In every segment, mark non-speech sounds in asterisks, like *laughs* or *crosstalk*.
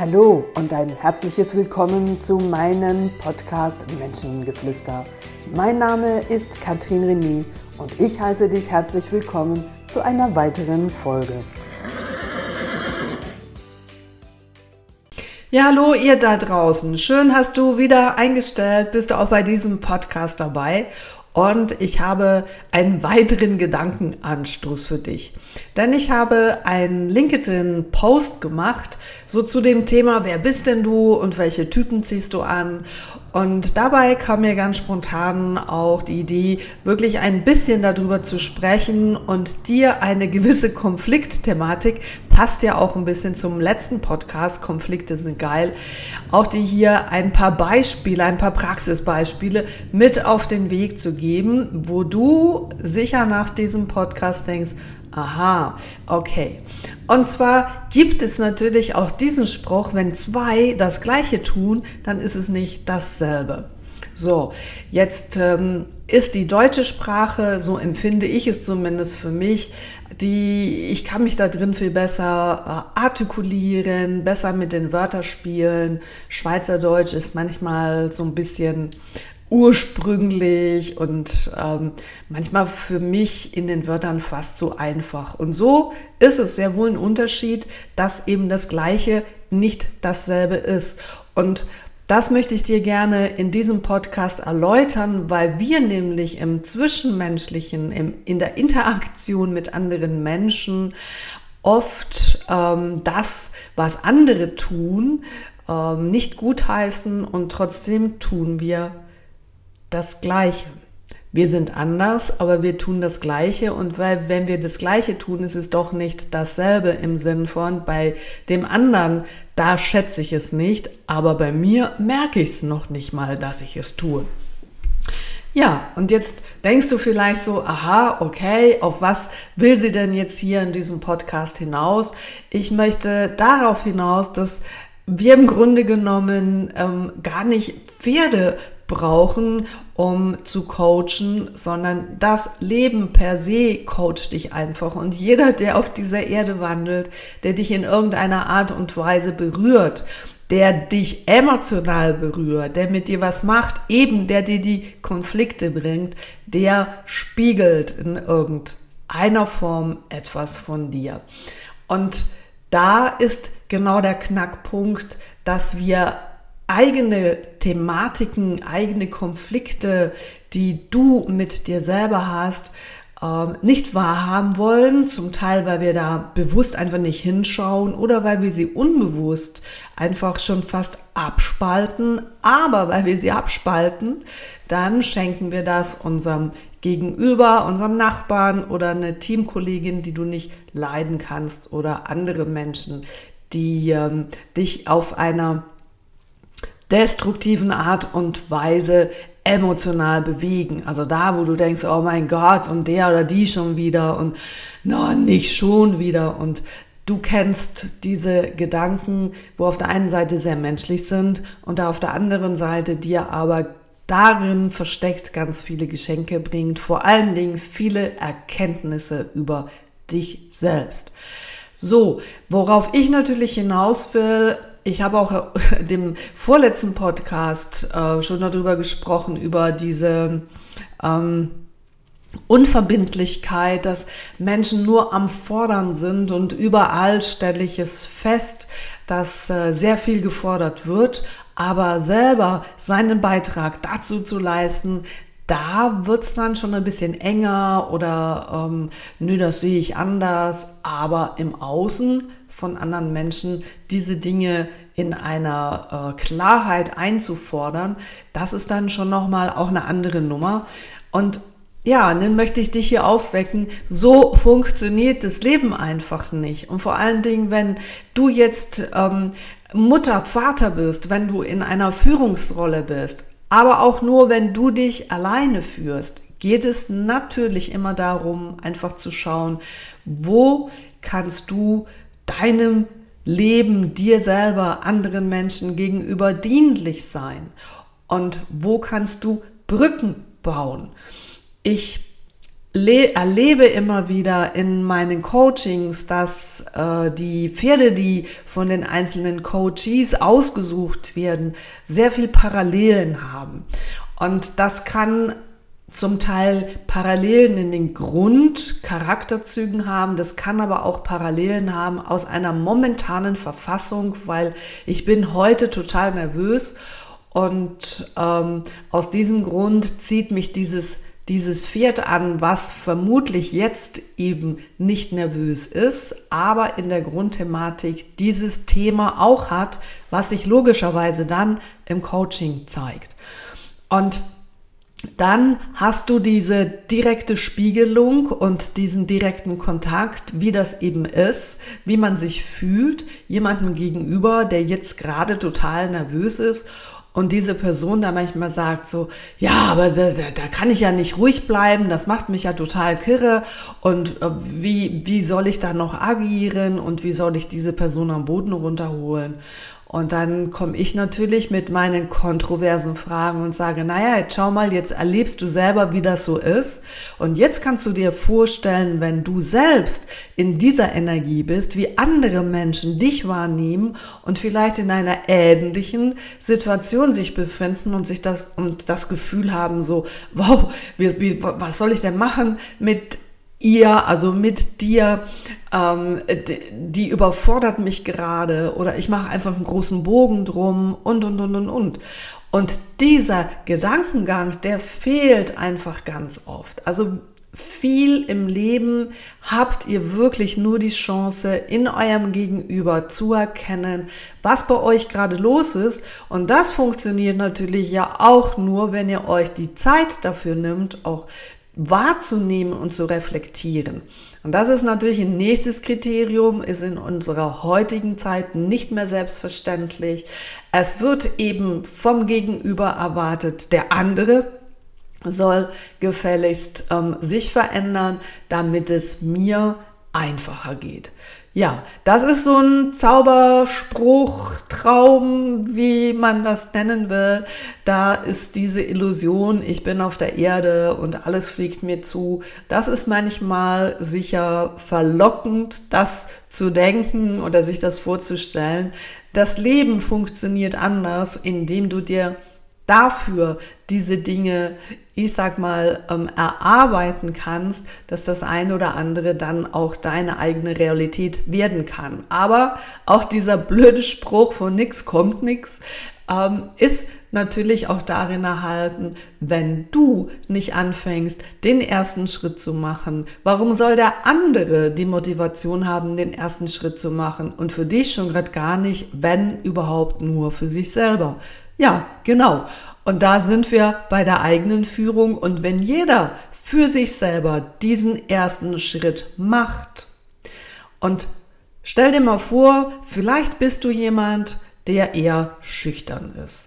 Hallo und ein herzliches Willkommen zu meinem Podcast Menschengeflüster. Mein Name ist Katrin René und ich heiße dich herzlich willkommen zu einer weiteren Folge. Ja, hallo ihr da draußen. Schön hast du wieder eingestellt, bist du auch bei diesem Podcast dabei. Und ich habe einen weiteren Gedankenanstoß für dich. Denn ich habe einen LinkedIn-Post gemacht, so zu dem Thema, wer bist denn du und welche Typen ziehst du an? Und dabei kam mir ganz spontan auch die Idee, wirklich ein bisschen darüber zu sprechen und dir eine gewisse Konfliktthematik, passt ja auch ein bisschen zum letzten Podcast, Konflikte sind geil, auch dir hier ein paar Beispiele, ein paar Praxisbeispiele mit auf den Weg zu geben, wo du sicher nach diesem Podcast denkst, Aha, okay. Und zwar gibt es natürlich auch diesen Spruch, wenn zwei das gleiche tun, dann ist es nicht dasselbe. So, jetzt ähm, ist die deutsche Sprache, so empfinde ich es zumindest für mich, die, ich kann mich da drin viel besser äh, artikulieren, besser mit den Wörtern spielen. Schweizerdeutsch ist manchmal so ein bisschen ursprünglich und ähm, manchmal für mich in den Wörtern fast so einfach. Und so ist es sehr wohl ein Unterschied, dass eben das Gleiche nicht dasselbe ist. Und das möchte ich dir gerne in diesem Podcast erläutern, weil wir nämlich im Zwischenmenschlichen, im, in der Interaktion mit anderen Menschen oft ähm, das, was andere tun, ähm, nicht gutheißen und trotzdem tun wir das Gleiche. Wir sind anders, aber wir tun das Gleiche und weil, wenn wir das Gleiche tun, ist es doch nicht dasselbe im Sinn von bei dem anderen, da schätze ich es nicht, aber bei mir merke ich es noch nicht mal, dass ich es tue. Ja, und jetzt denkst du vielleicht so, aha, okay, auf was will sie denn jetzt hier in diesem Podcast hinaus? Ich möchte darauf hinaus, dass wir im Grunde genommen ähm, gar nicht Pferde brauchen, um zu coachen, sondern das Leben per se coacht dich einfach. Und jeder, der auf dieser Erde wandelt, der dich in irgendeiner Art und Weise berührt, der dich emotional berührt, der mit dir was macht, eben der dir die Konflikte bringt, der spiegelt in irgendeiner Form etwas von dir. Und da ist genau der Knackpunkt, dass wir eigene Thematiken, eigene Konflikte, die du mit dir selber hast, ähm, nicht wahrhaben wollen, zum Teil, weil wir da bewusst einfach nicht hinschauen oder weil wir sie unbewusst einfach schon fast abspalten. Aber weil wir sie abspalten, dann schenken wir das unserem Gegenüber, unserem Nachbarn oder eine Teamkollegin, die du nicht leiden kannst oder andere Menschen, die ähm, dich auf einer destruktiven Art und Weise emotional bewegen. Also da, wo du denkst, oh mein Gott, und der oder die schon wieder und no, nicht schon wieder. Und du kennst diese Gedanken, wo auf der einen Seite sehr menschlich sind und da auf der anderen Seite dir aber darin versteckt ganz viele Geschenke bringt, vor allen Dingen viele Erkenntnisse über dich selbst. So, worauf ich natürlich hinaus will, ich habe auch *laughs* dem vorletzten Podcast äh, schon darüber gesprochen, über diese ähm, Unverbindlichkeit, dass Menschen nur am Fordern sind und überall stelle ich es fest, dass äh, sehr viel gefordert wird, aber selber seinen Beitrag dazu zu leisten, da wird's dann schon ein bisschen enger oder ähm, nö, das sehe ich anders, aber im Außen von anderen Menschen diese Dinge in einer äh, Klarheit einzufordern, das ist dann schon nochmal auch eine andere Nummer. Und ja, dann möchte ich dich hier aufwecken. So funktioniert das Leben einfach nicht. Und vor allen Dingen, wenn du jetzt ähm, Mutter, Vater bist, wenn du in einer Führungsrolle bist, aber auch nur, wenn du dich alleine führst, geht es natürlich immer darum, einfach zu schauen, wo kannst du deinem Leben, dir selber, anderen Menschen gegenüber dienlich sein? Und wo kannst du Brücken bauen? Ich erlebe immer wieder in meinen Coachings, dass äh, die Pferde, die von den einzelnen Coaches ausgesucht werden, sehr viel Parallelen haben. Und das kann zum Teil Parallelen in den Grundcharakterzügen haben. Das kann aber auch Parallelen haben aus einer momentanen Verfassung, weil ich bin heute total nervös und ähm, aus diesem Grund zieht mich dieses dieses Pferd an, was vermutlich jetzt eben nicht nervös ist, aber in der Grundthematik dieses Thema auch hat, was sich logischerweise dann im Coaching zeigt. Und dann hast du diese direkte Spiegelung und diesen direkten Kontakt, wie das eben ist, wie man sich fühlt, jemandem gegenüber, der jetzt gerade total nervös ist. Und diese Person da manchmal sagt so, ja, aber da, da, kann ich ja nicht ruhig bleiben, das macht mich ja total kirre. Und äh, wie, wie soll ich da noch agieren? Und wie soll ich diese Person am Boden runterholen? Und dann komme ich natürlich mit meinen kontroversen Fragen und sage, naja, jetzt schau mal, jetzt erlebst du selber, wie das so ist. Und jetzt kannst du dir vorstellen, wenn du selbst in dieser Energie bist, wie andere Menschen dich wahrnehmen und vielleicht in einer ähnlichen Situation sich befinden und sich das, und das Gefühl haben, so, wow, wie, wie, was soll ich denn machen mit ihr, also mit dir, ähm, die überfordert mich gerade oder ich mache einfach einen großen Bogen drum und, und, und, und, und. Und dieser Gedankengang, der fehlt einfach ganz oft. Also viel im Leben habt ihr wirklich nur die Chance, in eurem Gegenüber zu erkennen, was bei euch gerade los ist. Und das funktioniert natürlich ja auch nur, wenn ihr euch die Zeit dafür nimmt, auch wahrzunehmen und zu reflektieren. Und das ist natürlich ein nächstes Kriterium, ist in unserer heutigen Zeit nicht mehr selbstverständlich. Es wird eben vom Gegenüber erwartet, der andere soll gefälligst ähm, sich verändern, damit es mir einfacher geht. Ja, das ist so ein Zauberspruch, Traum, wie man das nennen will. Da ist diese Illusion, ich bin auf der Erde und alles fliegt mir zu. Das ist manchmal sicher verlockend, das zu denken oder sich das vorzustellen. Das Leben funktioniert anders, indem du dir dafür diese Dinge, ich sag mal, ähm, erarbeiten kannst, dass das eine oder andere dann auch deine eigene Realität werden kann. Aber auch dieser blöde Spruch von nix kommt nix ähm, ist natürlich auch darin erhalten, wenn du nicht anfängst, den ersten Schritt zu machen. Warum soll der andere die Motivation haben, den ersten Schritt zu machen und für dich schon gerade gar nicht, wenn überhaupt nur für sich selber? Ja, genau. Und da sind wir bei der eigenen Führung. Und wenn jeder für sich selber diesen ersten Schritt macht und stell dir mal vor, vielleicht bist du jemand, der eher schüchtern ist.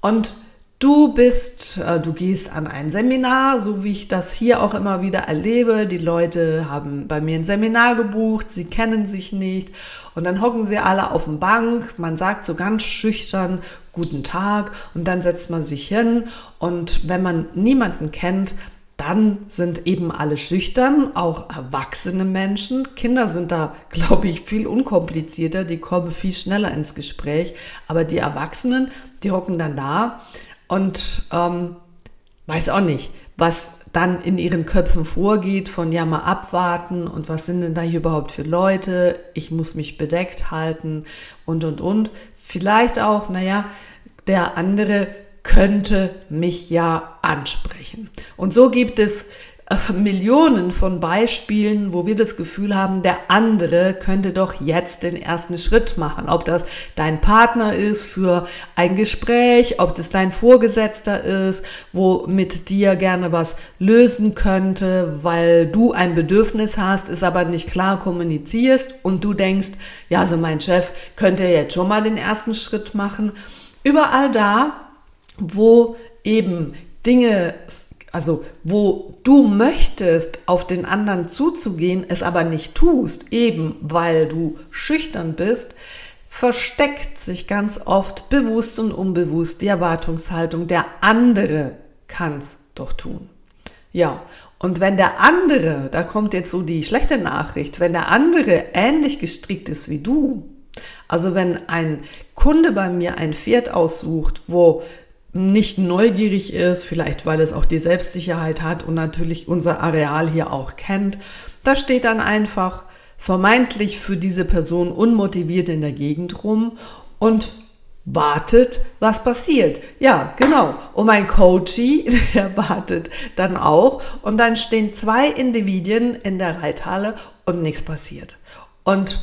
Und Du bist, äh, du gehst an ein Seminar, so wie ich das hier auch immer wieder erlebe. Die Leute haben bei mir ein Seminar gebucht, sie kennen sich nicht und dann hocken sie alle auf dem Bank. Man sagt so ganz schüchtern Guten Tag und dann setzt man sich hin und wenn man niemanden kennt, dann sind eben alle schüchtern, auch erwachsene Menschen. Kinder sind da, glaube ich, viel unkomplizierter, die kommen viel schneller ins Gespräch. Aber die Erwachsenen, die hocken dann da und ähm, weiß auch nicht, was dann in ihren Köpfen vorgeht, von ja mal abwarten und was sind denn da hier überhaupt für Leute, ich muss mich bedeckt halten und und und. Vielleicht auch, naja, der andere könnte mich ja ansprechen. Und so gibt es *laughs* Millionen von Beispielen, wo wir das Gefühl haben, der andere könnte doch jetzt den ersten Schritt machen. Ob das dein Partner ist für ein Gespräch, ob das dein Vorgesetzter ist, wo mit dir gerne was lösen könnte, weil du ein Bedürfnis hast, es aber nicht klar kommunizierst und du denkst, ja, also mein Chef könnte jetzt schon mal den ersten Schritt machen. Überall da, wo eben Dinge also wo du möchtest, auf den anderen zuzugehen, es aber nicht tust, eben weil du schüchtern bist, versteckt sich ganz oft bewusst und unbewusst die Erwartungshaltung, der andere kann's doch tun. Ja, Und wenn der andere, da kommt jetzt so die schlechte Nachricht, wenn der andere ähnlich gestrickt ist wie du, also wenn ein Kunde bei mir ein Pferd aussucht, wo nicht neugierig ist, vielleicht weil es auch die Selbstsicherheit hat und natürlich unser Areal hier auch kennt, da steht dann einfach vermeintlich für diese Person unmotiviert in der Gegend rum und wartet, was passiert. Ja, genau. Und mein Coachie, *laughs* der wartet dann auch. Und dann stehen zwei Individuen in der Reithalle und nichts passiert. Und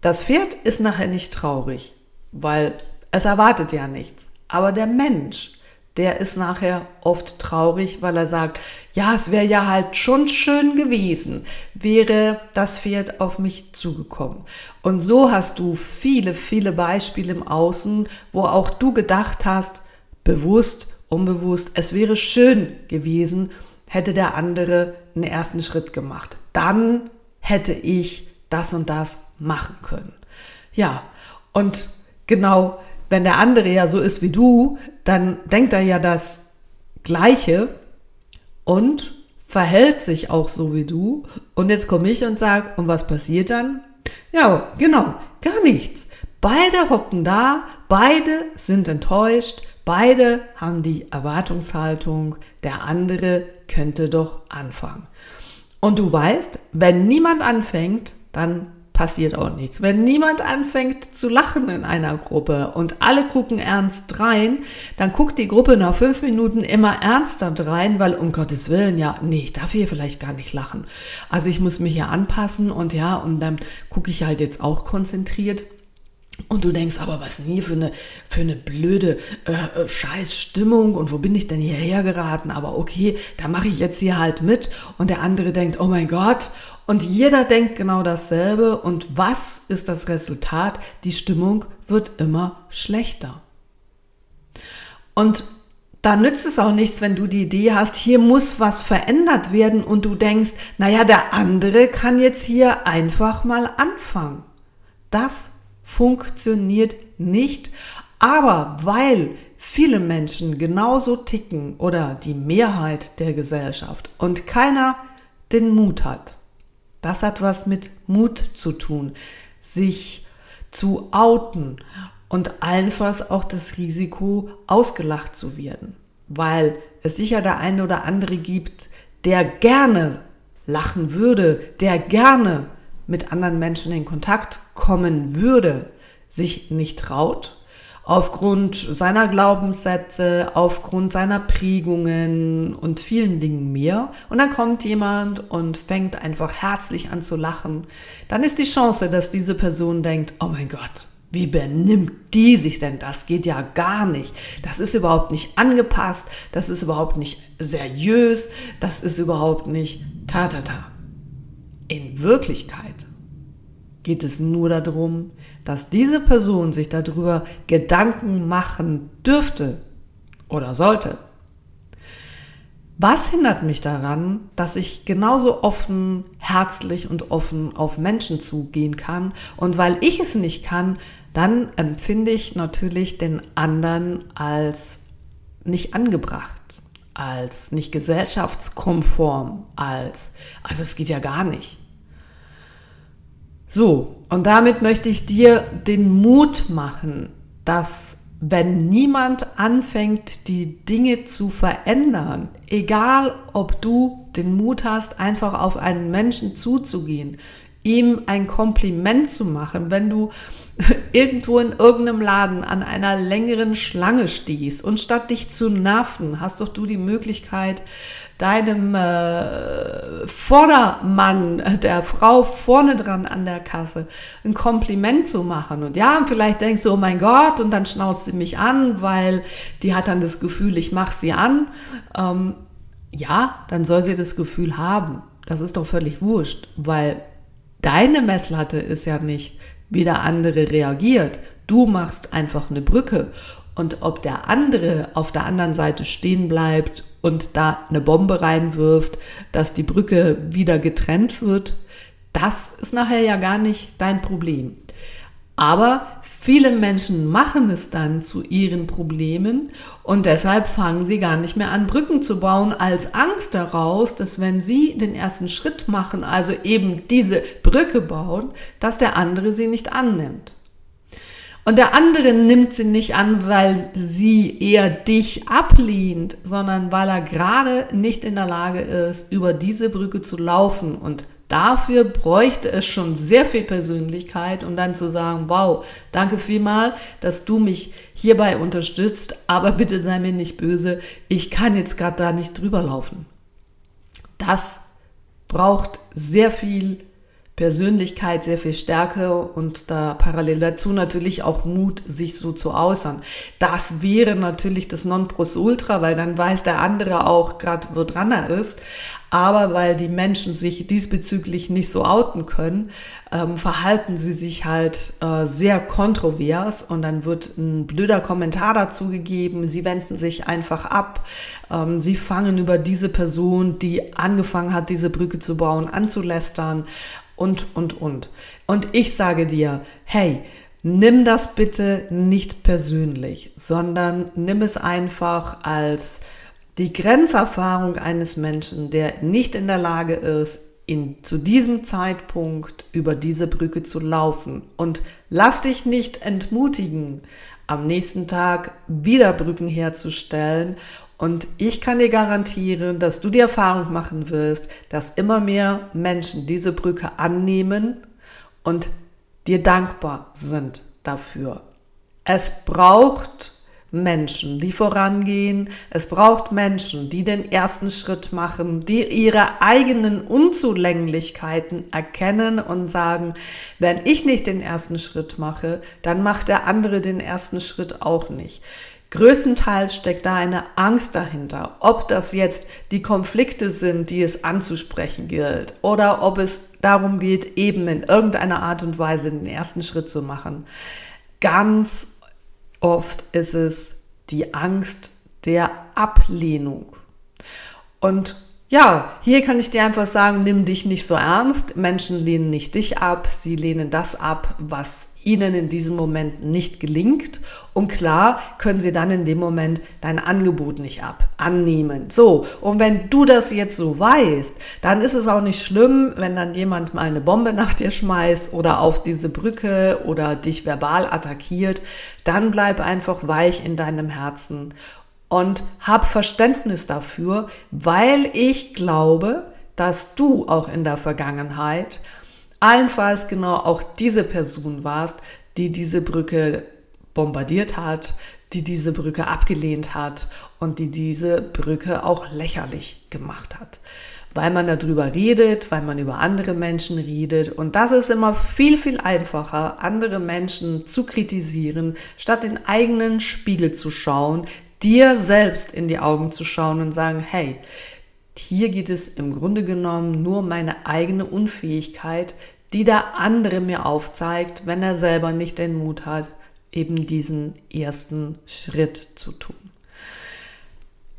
das Pferd ist nachher nicht traurig, weil es erwartet ja nichts. Aber der Mensch, der ist nachher oft traurig, weil er sagt, ja, es wäre ja halt schon schön gewesen, wäre das Pferd auf mich zugekommen. Und so hast du viele, viele Beispiele im Außen, wo auch du gedacht hast, bewusst, unbewusst, es wäre schön gewesen, hätte der andere einen ersten Schritt gemacht. Dann hätte ich das und das machen können. Ja, und genau wenn der andere ja so ist wie du, dann denkt er ja das Gleiche und verhält sich auch so wie du. Und jetzt komme ich und sage, und was passiert dann? Ja, genau, gar nichts. Beide hocken da, beide sind enttäuscht, beide haben die Erwartungshaltung, der andere könnte doch anfangen. Und du weißt, wenn niemand anfängt, dann passiert auch nichts. Wenn niemand anfängt zu lachen in einer Gruppe und alle gucken ernst rein, dann guckt die Gruppe nach fünf Minuten immer ernster rein, weil um Gottes Willen, ja, nee, ich darf hier vielleicht gar nicht lachen. Also ich muss mich hier anpassen und ja, und dann gucke ich halt jetzt auch konzentriert. Und du denkst, aber was nie für eine, für eine blöde äh, äh Scheißstimmung und wo bin ich denn hierher geraten? Aber okay, da mache ich jetzt hier halt mit. Und der andere denkt, oh mein Gott, und jeder denkt genau dasselbe. Und was ist das Resultat? Die Stimmung wird immer schlechter. Und da nützt es auch nichts, wenn du die Idee hast, hier muss was verändert werden und du denkst, naja, der andere kann jetzt hier einfach mal anfangen. Das funktioniert nicht. Aber weil viele Menschen genauso ticken oder die Mehrheit der Gesellschaft und keiner den Mut hat, das hat was mit Mut zu tun, sich zu outen und allenfalls auch das Risiko, ausgelacht zu werden. Weil es sicher der eine oder andere gibt, der gerne lachen würde, der gerne mit anderen Menschen in Kontakt kommen würde, sich nicht traut aufgrund seiner Glaubenssätze, aufgrund seiner Prägungen und vielen Dingen mehr. Und dann kommt jemand und fängt einfach herzlich an zu lachen. Dann ist die Chance, dass diese Person denkt, oh mein Gott, wie benimmt die sich denn? Das geht ja gar nicht. Das ist überhaupt nicht angepasst. Das ist überhaupt nicht seriös. Das ist überhaupt nicht ta ta ta. In Wirklichkeit geht es nur darum, dass diese Person sich darüber Gedanken machen dürfte oder sollte. Was hindert mich daran, dass ich genauso offen, herzlich und offen auf Menschen zugehen kann? Und weil ich es nicht kann, dann empfinde ich natürlich den anderen als nicht angebracht, als nicht gesellschaftskonform, als, also es geht ja gar nicht. So, und damit möchte ich dir den Mut machen, dass wenn niemand anfängt, die Dinge zu verändern, egal ob du den Mut hast, einfach auf einen Menschen zuzugehen, ihm ein Kompliment zu machen, wenn du *laughs* irgendwo in irgendeinem Laden an einer längeren Schlange stehst und statt dich zu nerven, hast doch du die Möglichkeit, deinem äh, Vordermann, der Frau vorne dran an der Kasse, ein Kompliment zu machen. Und ja, vielleicht denkst du, oh mein Gott, und dann schnauzt sie mich an, weil die hat dann das Gefühl, ich mache sie an. Ähm, ja, dann soll sie das Gefühl haben. Das ist doch völlig wurscht, weil deine Messlatte ist ja nicht, wie der andere reagiert. Du machst einfach eine Brücke. Und ob der andere auf der anderen Seite stehen bleibt und da eine Bombe reinwirft, dass die Brücke wieder getrennt wird, das ist nachher ja gar nicht dein Problem. Aber viele Menschen machen es dann zu ihren Problemen und deshalb fangen sie gar nicht mehr an, Brücken zu bauen, als Angst daraus, dass wenn sie den ersten Schritt machen, also eben diese Brücke bauen, dass der andere sie nicht annimmt. Und der andere nimmt sie nicht an, weil sie eher dich ablehnt, sondern weil er gerade nicht in der Lage ist, über diese Brücke zu laufen. Und dafür bräuchte es schon sehr viel Persönlichkeit, um dann zu sagen, wow, danke vielmal, dass du mich hierbei unterstützt, aber bitte sei mir nicht böse, ich kann jetzt gerade da nicht drüber laufen. Das braucht sehr viel Persönlichkeit, sehr viel Stärke und da parallel dazu natürlich auch Mut, sich so zu äußern. Das wäre natürlich das Nonplusultra, weil dann weiß der andere auch gerade, wo dran er ist. Aber weil die Menschen sich diesbezüglich nicht so outen können, ähm, verhalten sie sich halt äh, sehr kontrovers und dann wird ein blöder Kommentar dazu gegeben. Sie wenden sich einfach ab. Ähm, sie fangen über diese Person, die angefangen hat, diese Brücke zu bauen, anzulästern und, und, und. Und ich sage dir, hey, nimm das bitte nicht persönlich, sondern nimm es einfach als die Grenzerfahrung eines Menschen, der nicht in der Lage ist, in, zu diesem Zeitpunkt über diese Brücke zu laufen. Und lass dich nicht entmutigen, am nächsten Tag wieder Brücken herzustellen und ich kann dir garantieren, dass du die Erfahrung machen wirst, dass immer mehr Menschen diese Brücke annehmen und dir dankbar sind dafür. Es braucht Menschen, die vorangehen. Es braucht Menschen, die den ersten Schritt machen, die ihre eigenen Unzulänglichkeiten erkennen und sagen, wenn ich nicht den ersten Schritt mache, dann macht der andere den ersten Schritt auch nicht. Größtenteils steckt da eine Angst dahinter, ob das jetzt die Konflikte sind, die es anzusprechen gilt, oder ob es darum geht, eben in irgendeiner Art und Weise den ersten Schritt zu machen. Ganz oft ist es die Angst der Ablehnung. Und ja, hier kann ich dir einfach sagen, nimm dich nicht so ernst. Menschen lehnen nicht dich ab, sie lehnen das ab, was ihnen in diesem Moment nicht gelingt. Und klar können sie dann in dem Moment dein Angebot nicht ab, annehmen. So, und wenn du das jetzt so weißt, dann ist es auch nicht schlimm, wenn dann jemand mal eine Bombe nach dir schmeißt oder auf diese Brücke oder dich verbal attackiert. Dann bleib einfach weich in deinem Herzen und hab Verständnis dafür, weil ich glaube, dass du auch in der Vergangenheit allenfalls genau auch diese Person warst, die diese Brücke bombardiert hat, die diese Brücke abgelehnt hat und die diese Brücke auch lächerlich gemacht hat. Weil man darüber redet, weil man über andere Menschen redet. Und das ist immer viel, viel einfacher, andere Menschen zu kritisieren, statt den eigenen Spiegel zu schauen, dir selbst in die Augen zu schauen und sagen, hey, hier geht es im Grunde genommen nur meine eigene Unfähigkeit, die der andere mir aufzeigt, wenn er selber nicht den Mut hat, eben diesen ersten Schritt zu tun.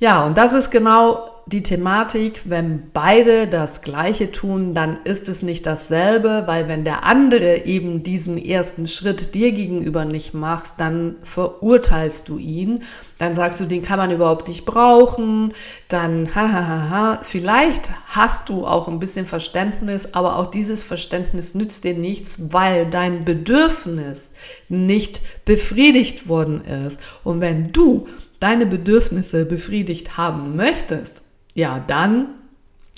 Ja, und das ist genau die Thematik, wenn beide das Gleiche tun, dann ist es nicht dasselbe, weil wenn der andere eben diesen ersten Schritt dir gegenüber nicht macht, dann verurteilst du ihn, dann sagst du, den kann man überhaupt nicht brauchen, dann hahaha, vielleicht hast du auch ein bisschen Verständnis, aber auch dieses Verständnis nützt dir nichts, weil dein Bedürfnis nicht befriedigt worden ist. Und wenn du deine Bedürfnisse befriedigt haben möchtest, ja, dann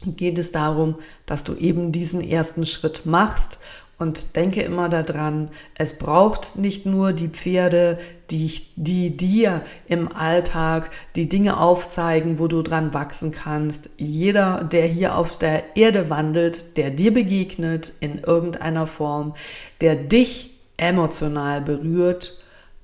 geht es darum, dass du eben diesen ersten Schritt machst und denke immer daran, es braucht nicht nur die Pferde, die, die dir im Alltag die Dinge aufzeigen, wo du dran wachsen kannst. Jeder, der hier auf der Erde wandelt, der dir begegnet in irgendeiner Form, der dich emotional berührt,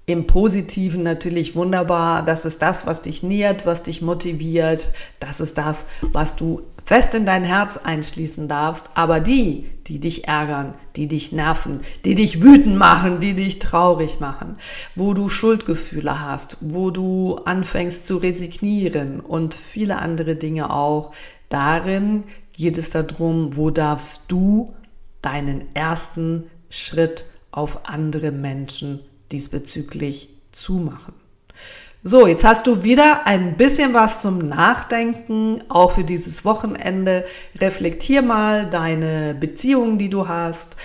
im Positiven natürlich wunderbar. Das ist das, was dich nährt, was dich motiviert. Das ist das, was du fest in dein Herz einschließen darfst. Aber die, die dich ärgern, die dich nerven, die dich wütend machen, die dich traurig machen, wo du Schuldgefühle hast, wo du anfängst zu resignieren und viele andere Dinge auch, darin geht es darum, wo darfst du deinen ersten Schritt auf andere Menschen diesbezüglich zumachen. So, jetzt hast du wieder ein bisschen was zum Nachdenken, auch für dieses Wochenende. Reflektier mal deine Beziehungen, die du hast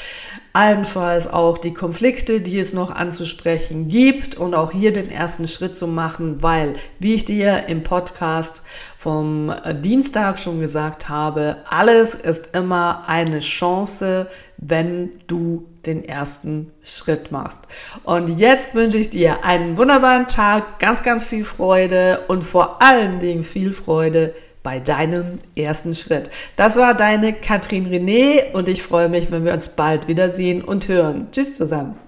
allenfalls auch die Konflikte, die es noch anzusprechen gibt und auch hier den ersten Schritt zu machen, weil, wie ich dir im Podcast vom Dienstag schon gesagt habe, alles ist immer eine Chance, wenn du den ersten Schritt machst. Und jetzt wünsche ich dir einen wunderbaren Tag, ganz, ganz viel Freude und vor allen Dingen viel Freude bei deinem ersten Schritt. Das war deine Katrin René und ich freue mich, wenn wir uns bald wiedersehen und hören. Tschüss zusammen.